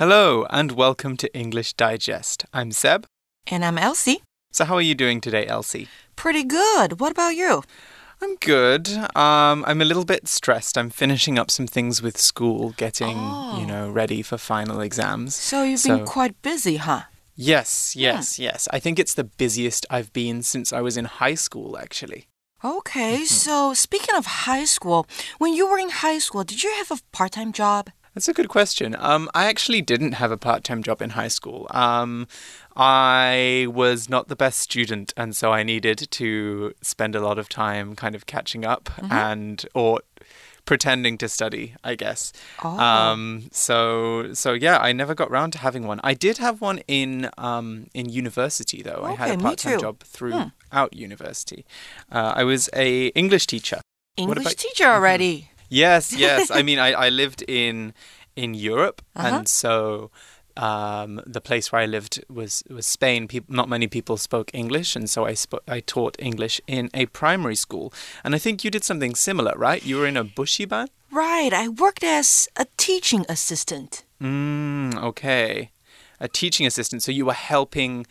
Hello, and welcome to English Digest. I'm Seb. And I'm Elsie. So, how are you doing today, Elsie? Pretty good. What about you? I'm good. Um, I'm a little bit stressed. I'm finishing up some things with school, getting, Oh. you know, ready for final exams. So you've So- been quite busy, huh? Yes, yes, yes. I think it's the busiest I've been since I was in high school, actually. Okay, so speaking of high school, when you were in high school, did you have a part time job? That's a good question. Um, I actually didn't have a part time job in high school. Um, I was not the best student, and so I needed to spend a lot of time kind of catching up and or pretending to study, I guess. Oh. Um, so so yeah, I never got round to having one. I did have one in um, in university though. I had Okay, a part time job throughout university. Uh, I was a English teacher. English teacher already. Yes, yes. I mean, I, I lived in in Europe, Uh-huh. and so um, the place where I lived was was Spain. People, not many people spoke English, and so I sp- I taught English in a primary school. And I think you did something similar, right? You were in a bushiban. Right, I worked as a teaching assistant. Mm, okay, a teaching assistant. So you were helping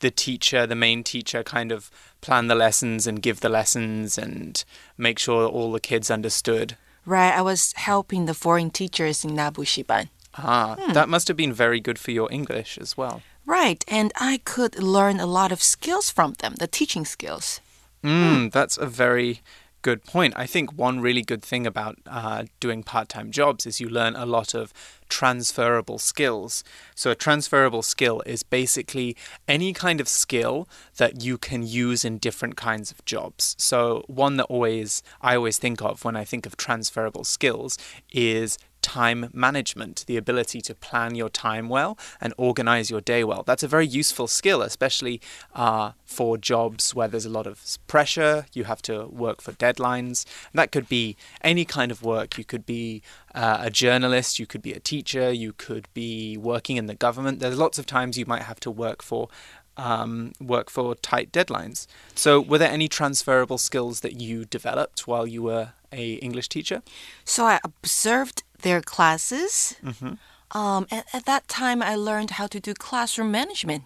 the teacher, the main teacher, kind of plan the lessons and give the lessons and make sure all the kids understood. Right, I was helping the foreign teachers in Nabushiban. Ah, that must have been very good for your English as well. Right, and I could learn a lot of skills from them, the teaching skills. Mm, that's a very good point. I think one really good thing about uh, doing part time jobs is you learn a lot of transferable skills. So, a transferable skill is basically any kind of skill that you can use in different kinds of jobs. So, one that always I always think of when I think of transferable skills is time management, the ability to plan your time well and organize your day well. That's a very useful skill, especially uh, for jobs where there's a lot of pressure. You have to work for deadlines. That could be any kind of work. You could be uh, a journalist, you could be a teacher, you could be working in the government. There's lots of times you might have to work for. Um, work for tight deadlines. So, were there any transferable skills that you developed while you were a English teacher? So I observed their classes. Um, and at that time, I learned how to do classroom management.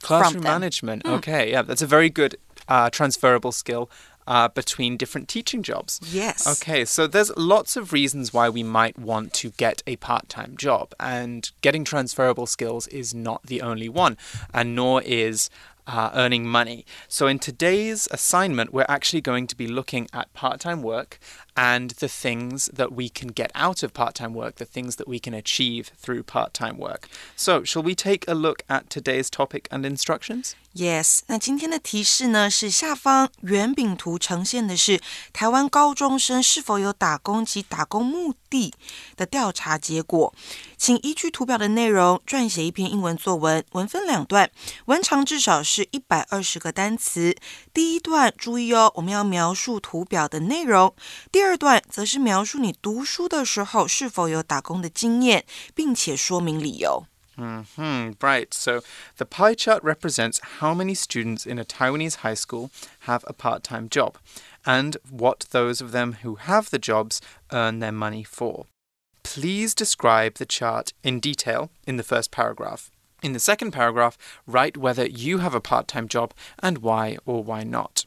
Classroom management. Okay, yeah, that's a very good uh, transferable skill uh, between different teaching jobs. Yes. Okay, so there's lots of reasons why we might want to get a part time job, and getting transferable skills is not the only one, and nor is uh, earning money. So, in today's assignment, we're actually going to be looking at part time work and the things that we can get out of part time work, the things that we can achieve through part time work. So, shall we take a look at today's topic and instructions? Yes，那今天的提示呢是下方圆饼图呈现的是台湾高中生是否有打工及打工目的的调查结果， 请依据图表的内容撰写一篇英文作文，文分两段，文长至少是一百二十个单词。第一段注意哦，我们要描述图表的内容；第二段则是描述你读书的时候是否有打工的经验，并且说明理由。 Hmm, right. So the pie chart represents how many students in a Taiwanese high school have a part time job and what those of them who have the jobs earn their money for. Please describe the chart in detail in the first paragraph. In the second paragraph, write whether you have a part time job and why or why not.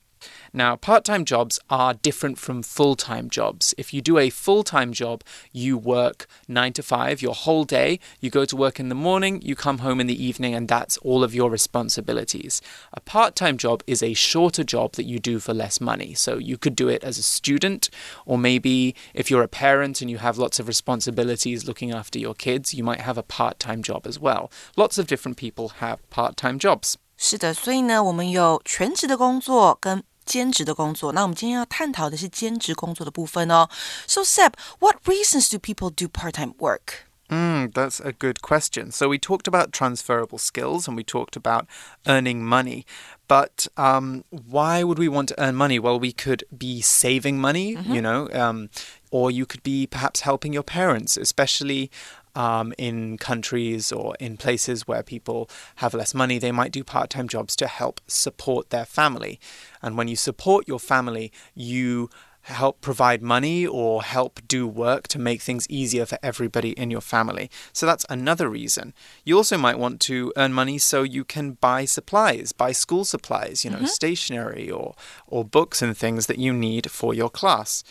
Now, part time jobs are different from full time jobs. If you do a full time job, you work nine to five your whole day. You go to work in the morning, you come home in the evening, and that's all of your responsibilities. A part time job is a shorter job that you do for less money. So you could do it as a student, or maybe if you're a parent and you have lots of responsibilities looking after your kids, you might have a part time job as well. Lots of different people have part time jobs. 是的，所以呢，我们有全职的工作跟 兼职的工作。那我们今天要探讨的是兼职工作的部分哦。So Seb, what reasons do people do part-time work? Mm, that's a good question. So we talked about transferable skills and we talked about earning money. But um, why would we want to earn money? Well, we could be saving money, you know, um, or you could be perhaps helping your parents, especially um, in countries or in places where people have less money. They might do part time jobs to help support their family. And when you support your family, you help provide money or help do work to make things easier for everybody in your family. So that's another reason. You also might want to earn money so you can buy supplies, buy school supplies, you know, mm -hmm. stationery or or books and things that you need for your class.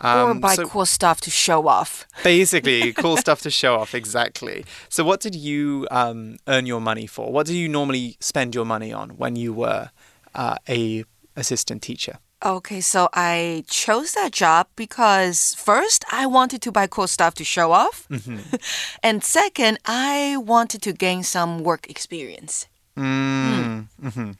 Um, or buy so cool stuff to show off. basically, cool stuff to show off, exactly. So, what did you um, earn your money for? What do you normally spend your money on when you were uh, a assistant teacher? Okay, so I chose that job because first I wanted to buy cool stuff to show off, mm -hmm. and second I wanted to gain some work experience. Mm. Mm -hmm.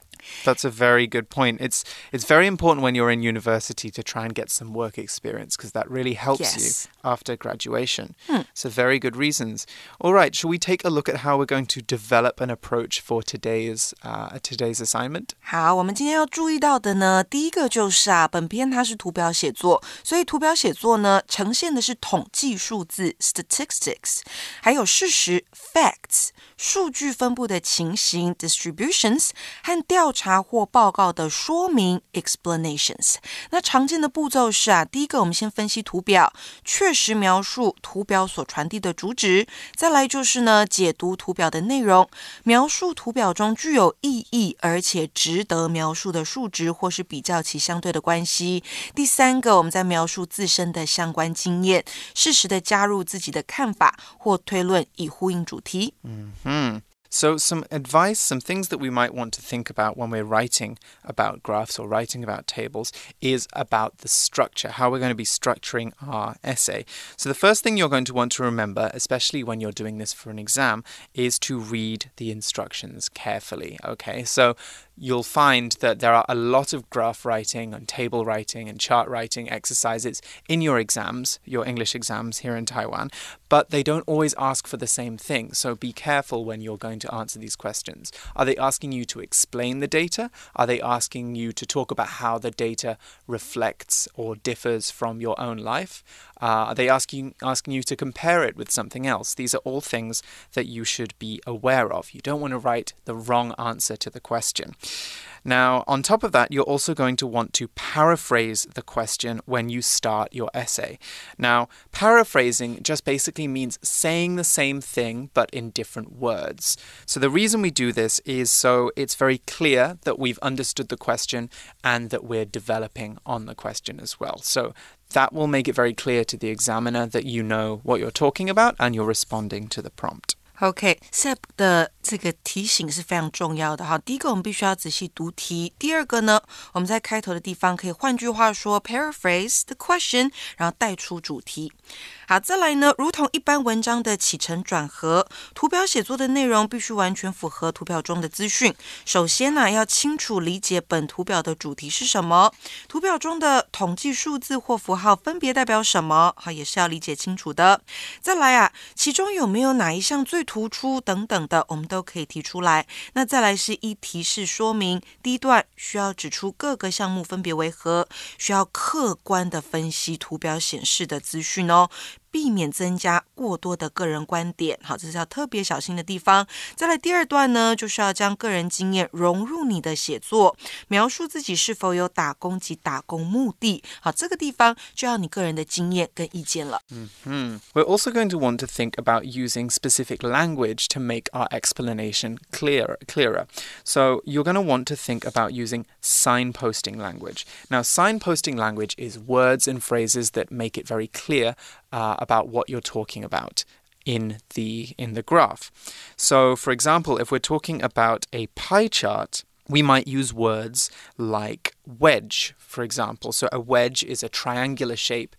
That's a very good point. It's it's very important when you're in university to try and get some work experience because that really helps yes. you after graduation. Hmm. So very good reasons. All right, shall we take a look at how we're going to develop an approach for today's uh, today's assignment? 好，我们今天要注意到的呢，第一个就是啊，本篇它是图表写作，所以图表写作呢呈现的是统计数字 statistics，还有事实 facts。 数据分布的情形 distributions 和调查或报告的说明 explanations。那常见的步骤是啊，第一个我们先分析图表，确实描述图表所传递的主旨；再来就是呢，解读图表的内容，描述图表中具有意义而且值得描述的数值或是比较其相对的关系。第三个，我们在描述自身的相关经验，适时的加入自己的看法或推论，以呼应主题。嗯。Hmm. So, some advice, some things that we might want to think about when we're writing about graphs or writing about tables is about the structure, how we're going to be structuring our essay. So, the first thing you're going to want to remember, especially when you're doing this for an exam, is to read the instructions carefully. Okay, so you'll find that there are a lot of graph writing and table writing and chart writing exercises in your exams, your English exams here in Taiwan, but they don't always ask for the same thing. So be careful when you're going to answer these questions. Are they asking you to explain the data? Are they asking you to talk about how the data reflects or differs from your own life? Uh, are they asking asking you to compare it with something else? These are all things that you should be aware of. You don't want to write the wrong answer to the question. Now, on top of that, you're also going to want to paraphrase the question when you start your essay. Now, paraphrasing just basically means saying the same thing but in different words. So, the reason we do this is so it's very clear that we've understood the question and that we're developing on the question as well. So, that will make it very clear to the examiner that you know what you're talking about and you're responding to the prompt. OK，SEP 的这个提醒是非常重要的哈。第一个，我们必须要仔细读题；第二个呢，我们在开头的地方可以换句话说，paraphrase the question，然后带出主题。好，再来呢，如同一般文章的起承转合，图表写作的内容必须完全符合图表中的资讯。首先呢，要清楚理解本图表的主题是什么，图表中的统计数字或符号分别代表什么，好，也是要理解清楚的。再来啊，其中有没有哪一项最突出等等的，我们都可以提出来。那再来是一提示说明，第一段需要指出各个项目分别为何，需要客观的分析图表显示的资讯哦。避免增加过多的个人观点，好，这是要特别小心的地方。再来第二段呢，就是要将个人经验融入你的写作，描述自己是否有打工及打工目的。好，这个地方就要你个人的经验跟意见了。嗯嗯。We're also going to want to think about using specific language to make our explanation clearer. Clearer. So you're going to want to think about using signposting language. Now, signposting language is words and phrases that make it very clear uh, about what you're talking about in the in the graph. So for example, if we're talking about a pie chart, we might use words like wedge, for example. So a wedge is a triangular shape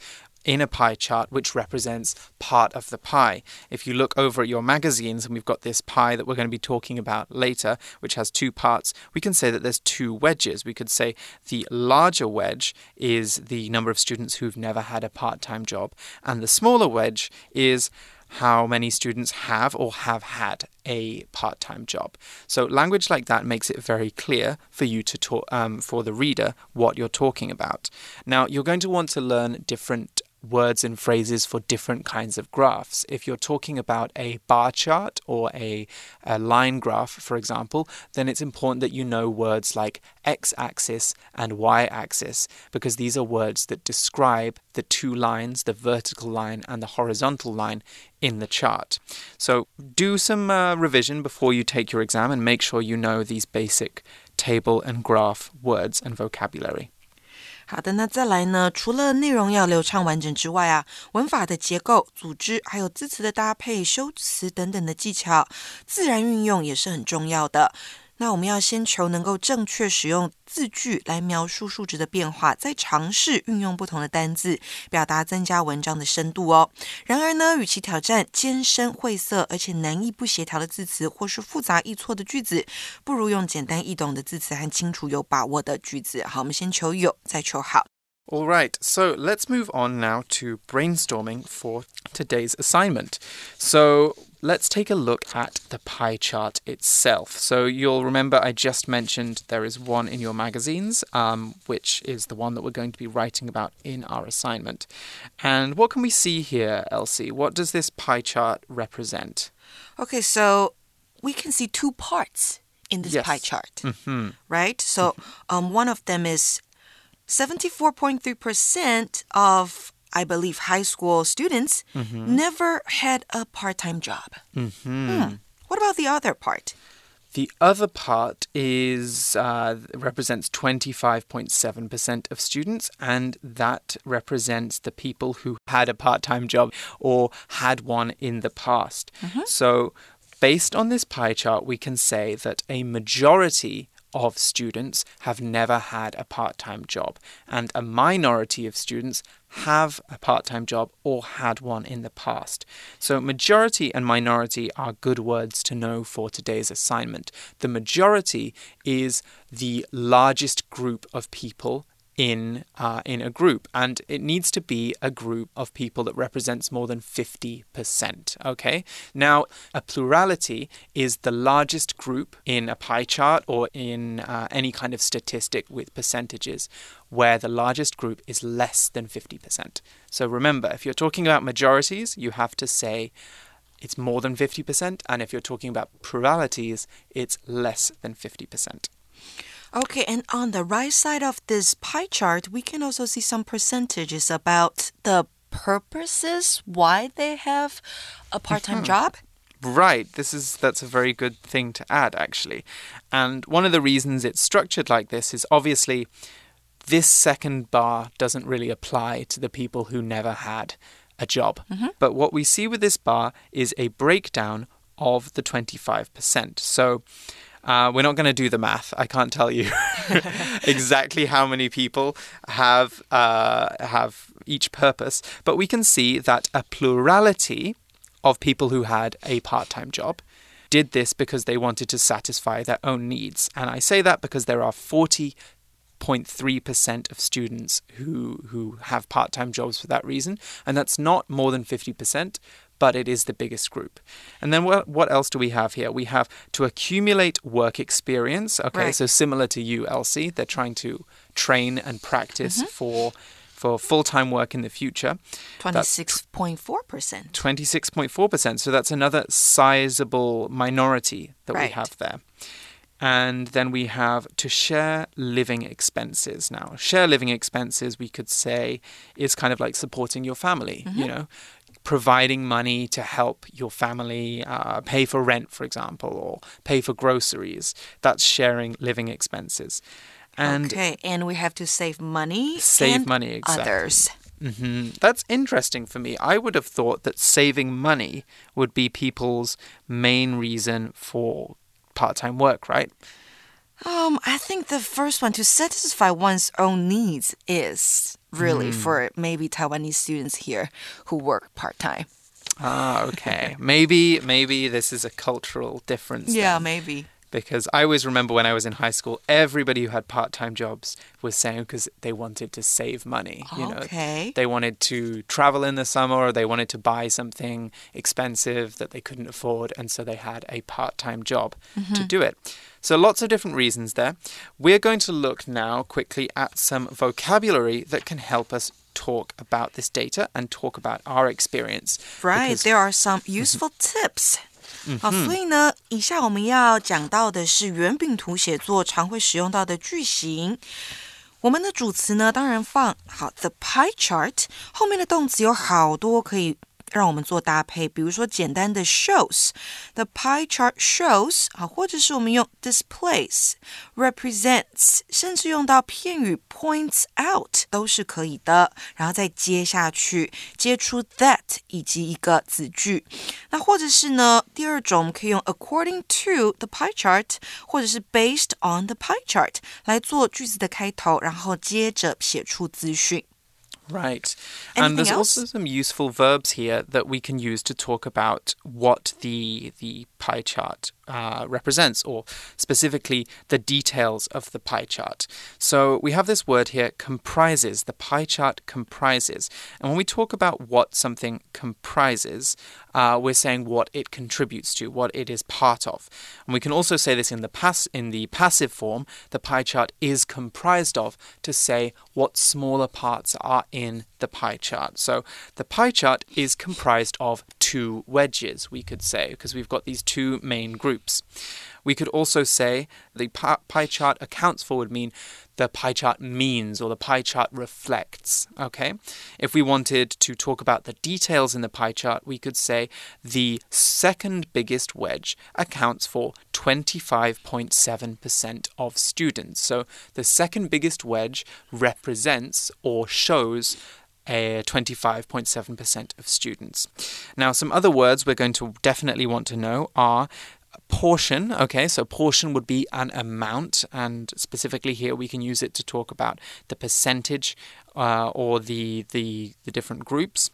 in a pie chart which represents part of the pie. If you look over at your magazines, and we've got this pie that we're going to be talking about later, which has two parts, we can say that there's two wedges. We could say the larger wedge is the number of students who've never had a part time job, and the smaller wedge is how many students have or have had a part-time job. So language like that makes it very clear for you to talk um, for the reader what you're talking about. Now you're going to want to learn different words and phrases for different kinds of graphs. If you're talking about a bar chart or a, a line graph, for example, then it's important that you know words like x axis and y axis because these are words that describe the two lines, the vertical line and the horizontal line in the chart. So do some uh, revision before you take your exam and make sure you know these basic table and graph words and vocabulary. 好的，那再来呢？除了内容要流畅完整之外啊，文法的结构、组织，还有字词的搭配、修辞等等的技巧，自然运用也是很重要的。那我们要先求能够正确使用字句来描述数值的变化，再尝试运用不同的单字表达，增加文章的深度哦。然而呢，与其挑战艰深晦涩而且难易不协调的字词，或是复杂易错的句子，不如用简单易懂的字词和清楚有把握的句子。好，我们先求有，再求好。All right, so let's move on now to brainstorming for today's assignment. So let's take a look at the pie chart itself. So you'll remember I just mentioned there is one in your magazines, um, which is the one that we're going to be writing about in our assignment. And what can we see here, Elsie? What does this pie chart represent? Okay, so we can see two parts in this Yes. pie chart, Mm -hmm. right? So um, one of them is 74.3% of, I believe, high school students never had a part time job. Mm -hmm. What about the other part? The other part is uh, represents 25.7% of students, and that represents the people who had a part time job or had one in the past. So, based on this pie chart, we can say that a majority of students have never had a part time job, and a minority of students have a part time job or had one in the past. So, majority and minority are good words to know for today's assignment. The majority is the largest group of people in uh, in a group, and it needs to be a group of people that represents more than fifty percent. Okay. Now, a plurality is the largest group in a pie chart or in uh, any kind of statistic with percentages, where the largest group is less than fifty percent. So remember, if you're talking about majorities, you have to say. It's more than 50%, and if you're talking about pluralities, it's less than 50%. Okay, and on the right side of this pie chart, we can also see some percentages about the purposes why they have a part time mm-hmm. job. Right, this is that's a very good thing to add actually. And one of the reasons it's structured like this is obviously this second bar doesn't really apply to the people who never had a job. Mm-hmm. But what we see with this bar is a breakdown of the 25%. So uh, we're not going to do the math. I can't tell you exactly how many people have uh, have each purpose, but we can see that a plurality of people who had a part-time job did this because they wanted to satisfy their own needs. And I say that because there are 40.3% of students who who have part-time jobs for that reason, and that's not more than 50%, but it is the biggest group. And then what what else do we have here? We have to accumulate work experience. Okay, Right. so similar to you, Elsie, they're trying to train and practice for for full-time work in the future. 26.4%. 26.4%. So that's another sizable minority that we have there. And then we have to share living expenses. Now, share living expenses, we could say, is kind of like supporting your family, you know, providing money to help your family uh, pay for rent, for example, or pay for groceries. That's sharing living expenses. And okay, and we have to save money. Save and money, exactly. Others. hmm That's interesting for me. I would have thought that saving money would be people's main reason for part time work, right? Um, I think the first one to satisfy one's own needs is really Hmm. for maybe Taiwanese students here who work part time. Ah, okay. maybe maybe this is a cultural difference. Yeah, then. maybe. Because I always remember when I was in high school, everybody who had part time jobs was saying because they wanted to save money. You know, Okay. they wanted to travel in the summer or they wanted to buy something expensive that they couldn't afford, and so they had a part time job to mm-hmm. do it. So, lots of different reasons there. We're going to look now quickly at some vocabulary that can help us talk about this data and talk about our experience. Right, there are some mm-hmm. useful tips. 好，所以呢，以下我们要讲到的是圆饼图写作常会使用到的句型。我们的主词呢，当然放好 the pie chart，后面的动词有好多可以让我们做搭配，比如说简单的 shows，the pie chart shows，好，或者是我们用 displays，represents，甚至用到片语 points out 都是可以的。然后再接下去接出 that 以及一个子句。那或者是呢，第二种我们可以用 according to the pie chart，或者是 based on the pie chart 来做句子的开头，然后接着写出资讯。Right. Anything and there's else? also some useful verbs here that we can use to talk about what the the pie chart uh, represents, or specifically the details of the pie chart. So we have this word here, comprises. The pie chart comprises. And when we talk about what something comprises, uh, we're saying what it contributes to, what it is part of. And we can also say this in the pass in the passive form. The pie chart is comprised of to say what smaller parts are in the pie chart. So the pie chart is comprised of two wedges, we could say, because we've got these two main groups. We could also say the pie chart accounts for would mean the pie chart means or the pie chart reflects. Okay? If we wanted to talk about the details in the pie chart, we could say the second biggest wedge accounts for 25.7% of students. So the second biggest wedge represents or shows a 25.7% of students. Now, some other words we're going to definitely want to know are portion. Okay, so portion would be an amount, and specifically here we can use it to talk about the percentage uh, or the, the the different groups.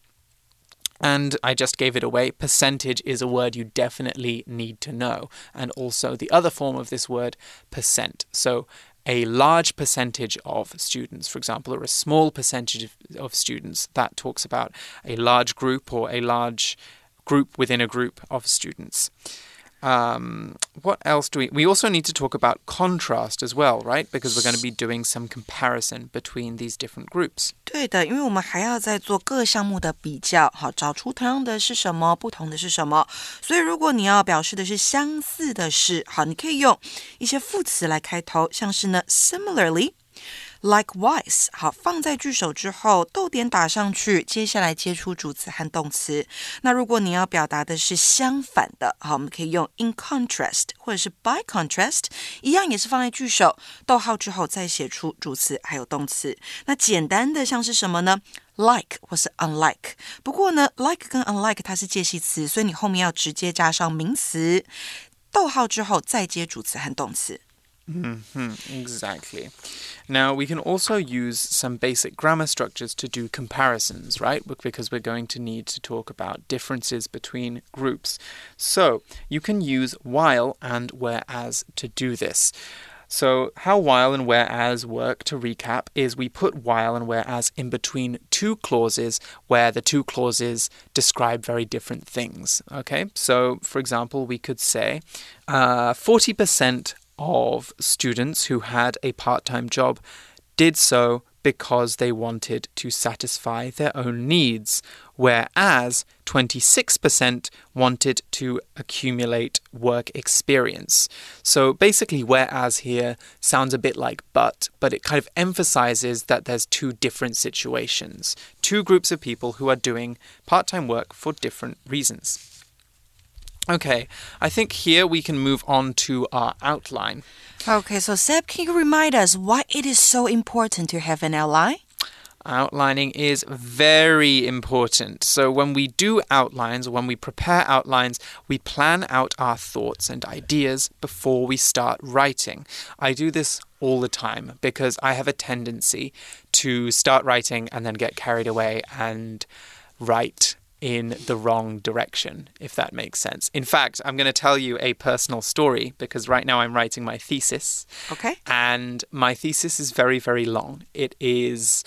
And I just gave it away. Percentage is a word you definitely need to know, and also the other form of this word, percent. So a large percentage of students, for example, or a small percentage of, of students, that talks about a large group or a large group within a group of students. Um, what else do we? We also need to talk about contrast as well, right? Because we're going to be doing some comparison between these different groups. 对的，因为我们还要再做各项目的比较，好，找出同样的是什么，不同的是什么。所以，如果你要表示的是相似的是，好，你可以用一些副词来开头，像是呢，similarly。 Likewise，好，放在句首之后，逗点打上去，接下来接出主词和动词。那如果你要表达的是相反的，好，我们可以用 in contrast 或者是 by contrast，一样也是放在句首，逗号之后再写出主词还有动词。那简单的像是什么呢？like 或是 unlike。不过呢，like 跟 unlike 它是介系词，所以你后面要直接加上名词，逗号之后再接主词和动词。Hmm exactly. Now, we can also use some basic grammar structures to do comparisons, right? Because we're going to need to talk about differences between groups. So, you can use while and whereas to do this. So, how while and whereas work, to recap, is we put while and whereas in between two clauses where the two clauses describe very different things. Okay, so for example, we could say uh, 40% of students who had a part time job did so because they wanted to satisfy their own needs, whereas 26% wanted to accumulate work experience. So basically, whereas here sounds a bit like but, but it kind of emphasizes that there's two different situations, two groups of people who are doing part time work for different reasons. Okay, I think here we can move on to our outline. Okay, so Seb, can you remind us why it is so important to have an outline? Outlining is very important. So, when we do outlines, when we prepare outlines, we plan out our thoughts and ideas before we start writing. I do this all the time because I have a tendency to start writing and then get carried away and write in the wrong direction, if that makes sense. In fact, I'm going to tell you a personal story because right now I'm writing my thesis. Okay. And my thesis is very, very long. It is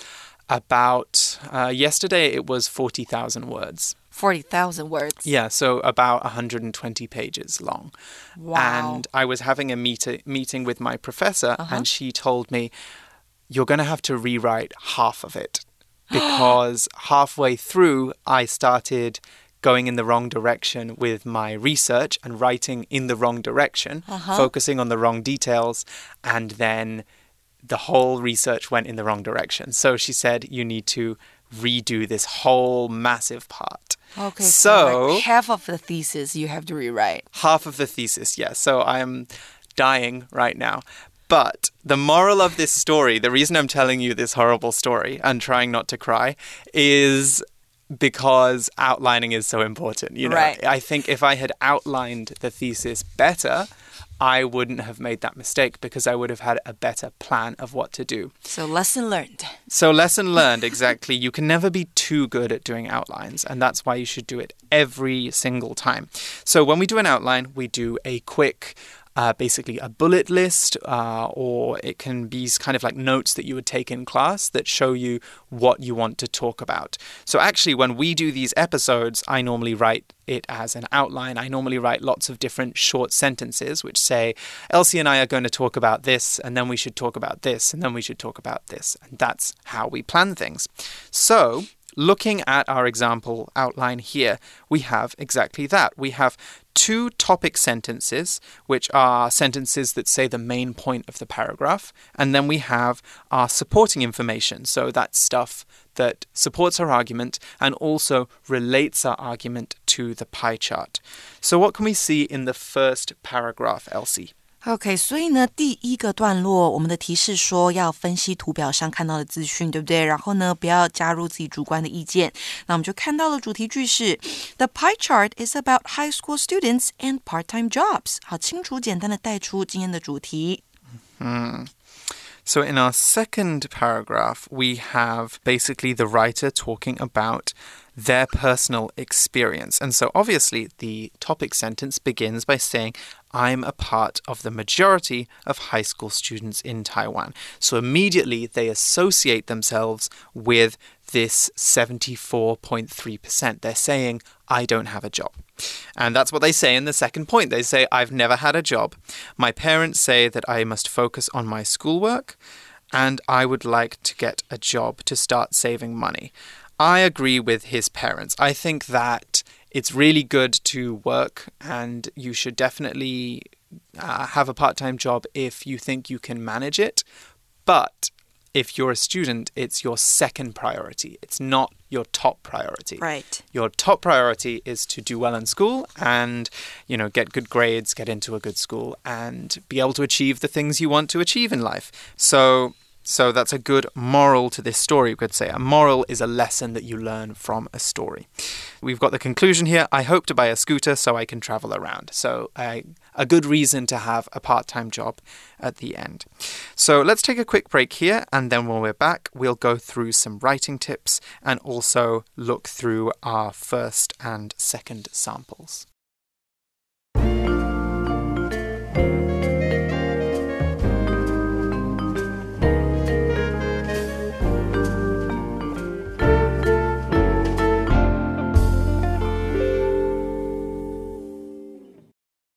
about, uh, yesterday it was 40,000 words. 40,000 words. Yeah, so about 120 pages long. Wow. And I was having a meet- meeting with my professor, and she told me, You're going to have to rewrite half of it. because halfway through I started going in the wrong direction with my research and writing in the wrong direction, Uh-huh. focusing on the wrong details, and then the whole research went in the wrong direction. So she said, You need to redo this whole massive part. Okay, so, like half of the thesis you have to rewrite. half of the thesis, yes. So I am dying right now. But the moral of this story, the reason I'm telling you this horrible story and trying not to cry, is because outlining is so important. You know, Right. I think if I had outlined the thesis better, I wouldn't have made that mistake because I would have had a better plan of what to do. So lesson learned. So, lesson learned exactly. You can never be too good at doing outlines, and that's why you should do it every single time. So, when we do an outline, we do a quick uh, basically a bullet list, uh, or it can be kind of like notes that you would take in class that show you what you want to talk about. So, actually, when we do these episodes, I normally write it as an outline. I normally write lots of different short sentences which say, Elsie and I are going to talk about this, and then we should talk about this, and then we should talk about this. And that's how we plan things. So, looking at our example outline here, we have exactly that. We have two topic sentences, which are sentences that say the main point of the paragraph, and then we have our supporting information. So that's stuff that supports our argument and also relates our argument to the pie chart. So, what can we see in the first paragraph, Elsie? OK，所以呢，第一个段落我们的提示说要分析图表上看到的资讯，对不对？然后呢，不要加入自己主观的意见。那我们就看到了主题句是 The pie chart is about high school students and part-time jobs。好，清楚简单的带出今天的主题。 So, in our second paragraph, we have basically the writer talking about their personal experience. And so, obviously, the topic sentence begins by saying, I'm a part of the majority of high school students in Taiwan. So, immediately they associate themselves with this 74.3%. They're saying, I don't have a job. And that's what they say in the second point. They say, I've never had a job. My parents say that I must focus on my schoolwork, and I would like to get a job to start saving money. I agree with his parents. I think that it's really good to work, and you should definitely uh, have a part time job if you think you can manage it. But if you're a student, it's your second priority. It's not your top priority. Right. Your top priority is to do well in school and, you know, get good grades, get into a good school, and be able to achieve the things you want to achieve in life. So, so that's a good moral to this story, we could say. A moral is a lesson that you learn from a story. We've got the conclusion here. I hope to buy a scooter so I can travel around. So, a, a good reason to have a part time job at the end. So, let's take a quick break here, and then when we're back, we'll go through some writing tips and also look through our first and second samples.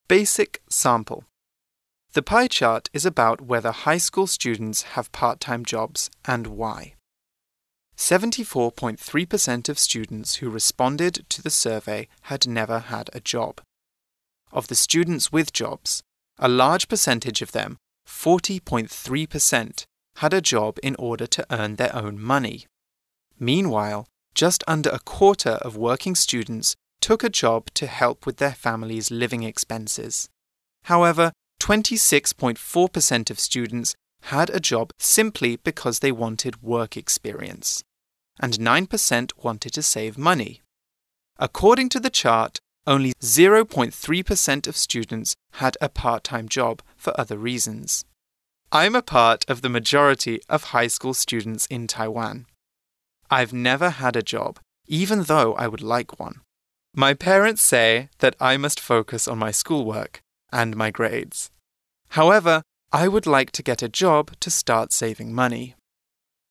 Basic sample. The pie chart is about whether high school students have part time jobs and why. 74.3% of students who responded to the survey had never had a job. Of the students with jobs, a large percentage of them, 40.3%, had a job in order to earn their own money. Meanwhile, just under a quarter of working students took a job to help with their family's living expenses. However, 26.4% of students had a job simply because they wanted work experience, and 9% wanted to save money. According to the chart, only 0.3% of students had a part time job for other reasons. I'm a part of the majority of high school students in Taiwan. I've never had a job, even though I would like one. My parents say that I must focus on my schoolwork and my grades. However, I would like to get a job to start saving money.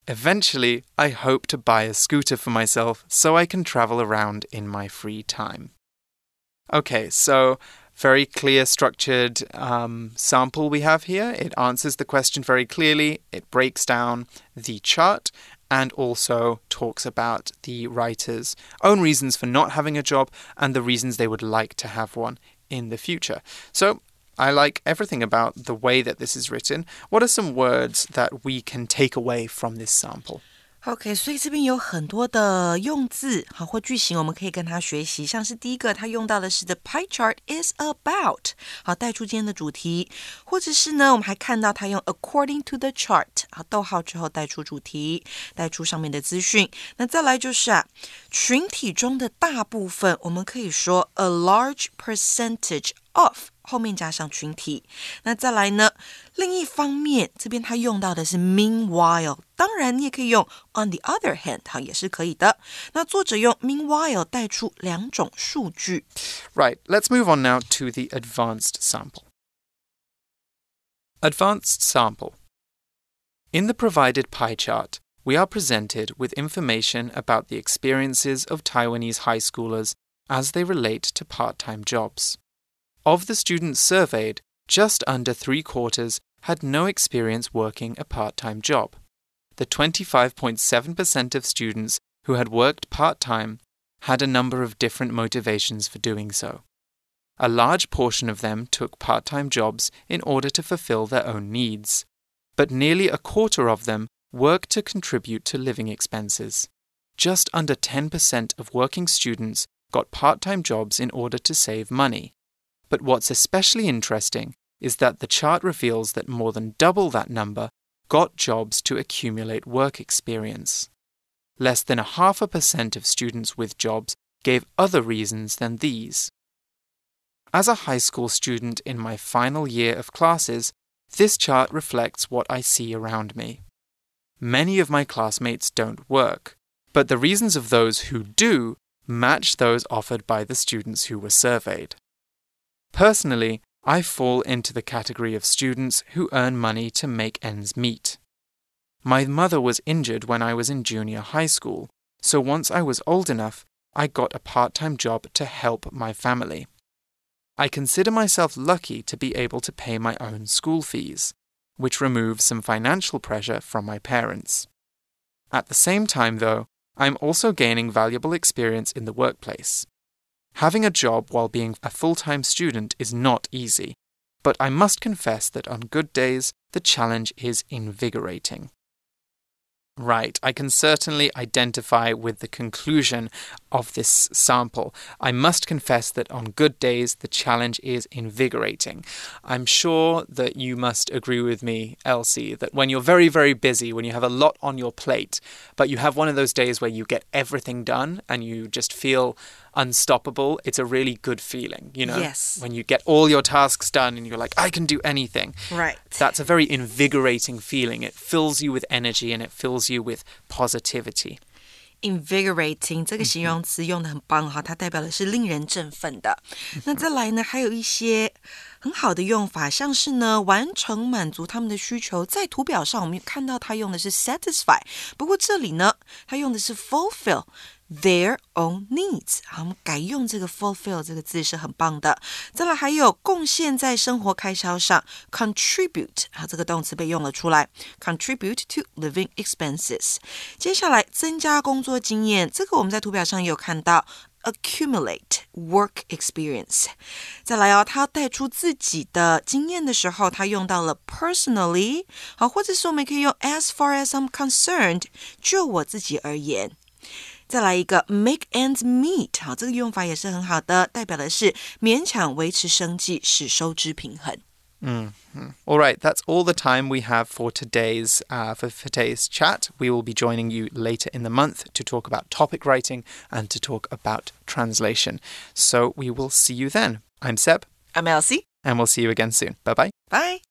Eventually, I hope to buy a scooter for myself so I can travel around in my free time. Okay, so very clear, structured um, sample we have here. It answers the question very clearly, it breaks down the chart, and also talks about the writer's own reasons for not having a job and the reasons they would like to have one in the future. So, I like everything about the way that this is written. What are some words that we can take away from this sample? OK，所以这边有很多的用字好或句型，我们可以跟他学习。像是第一个，他用到的是 the pie chart is about，好带出今天的主题，或者是呢，我们还看到他用 according to the chart，好逗号之后带出主题，带出上面的资讯。那再来就是啊，群体中的大部分，我们可以说 a large percentage of。后面加上群体。那再来呢？另一方面，这边它用到的是 meanwhile，当然你也可以用 on the other hand，它也是可以的。那作者用 meanwhile 带出两种数据。Right, let's move on now to the advanced sample. Advanced sample. In the provided pie chart, we are presented with information about the experiences of Taiwanese high schoolers as they relate to part time jobs. Of the students surveyed, just under three quarters had no experience working a part time job. The 25.7% of students who had worked part time had a number of different motivations for doing so. A large portion of them took part time jobs in order to fulfill their own needs, but nearly a quarter of them worked to contribute to living expenses. Just under 10% of working students got part time jobs in order to save money, but what's especially interesting is that the chart reveals that more than double that number got jobs to accumulate work experience. Less than a half a percent of students with jobs gave other reasons than these. As a high school student in my final year of classes, this chart reflects what I see around me. Many of my classmates don't work, but the reasons of those who do match those offered by the students who were surveyed. Personally, I fall into the category of students who earn money to make ends meet. My mother was injured when I was in junior high school, so once I was old enough, I got a part time job to help my family. I consider myself lucky to be able to pay my own school fees, which removes some financial pressure from my parents. At the same time, though, I'm also gaining valuable experience in the workplace. Having a job while being a full time student is not easy, but I must confess that on good days, the challenge is invigorating. Right, I can certainly identify with the conclusion of this sample. I must confess that on good days, the challenge is invigorating. I'm sure that you must agree with me, Elsie, that when you're very, very busy, when you have a lot on your plate, but you have one of those days where you get everything done and you just feel unstoppable, it's a really good feeling, you know? Yes. When you get all your tasks done and you're like, I can do anything. Right. That's a very invigorating feeling. It fills you with energy and it fills you with positivity. invigorating 这个形容词用的很棒哈，它代表的是令人振奋的。那再来呢，还有一些很好的用法，像是呢完成满足他们的需求，在图表上我们看到它用的是 satisfy，不过这里呢，它用的是 fulfill。 Their own needs。好，我们改用这个 fulfill 这个字是很棒的。再来还有贡献在生活开销上，contribute 好，这个动词被用了出来，contribute to living expenses。接下来增加工作经验，这个我们在图表上也有看到。accumulate work experience。再来哦，他带出自己的经验的时候，他用到了 personally，好，或者是我们可以用 as far as I'm concerned，就我自己而言。再来一个 make ends meet，好，这个用法也是很好的，代表的是勉强维持生计，使收支平衡。Mm -hmm. All right, that's all the time we have for today's uh, for today's chat. We will be joining you later in the month to talk about topic writing and to talk about translation. So we will see you then. I'm Seb. I'm Elsie. And we'll see you again soon. Bye-bye. Bye.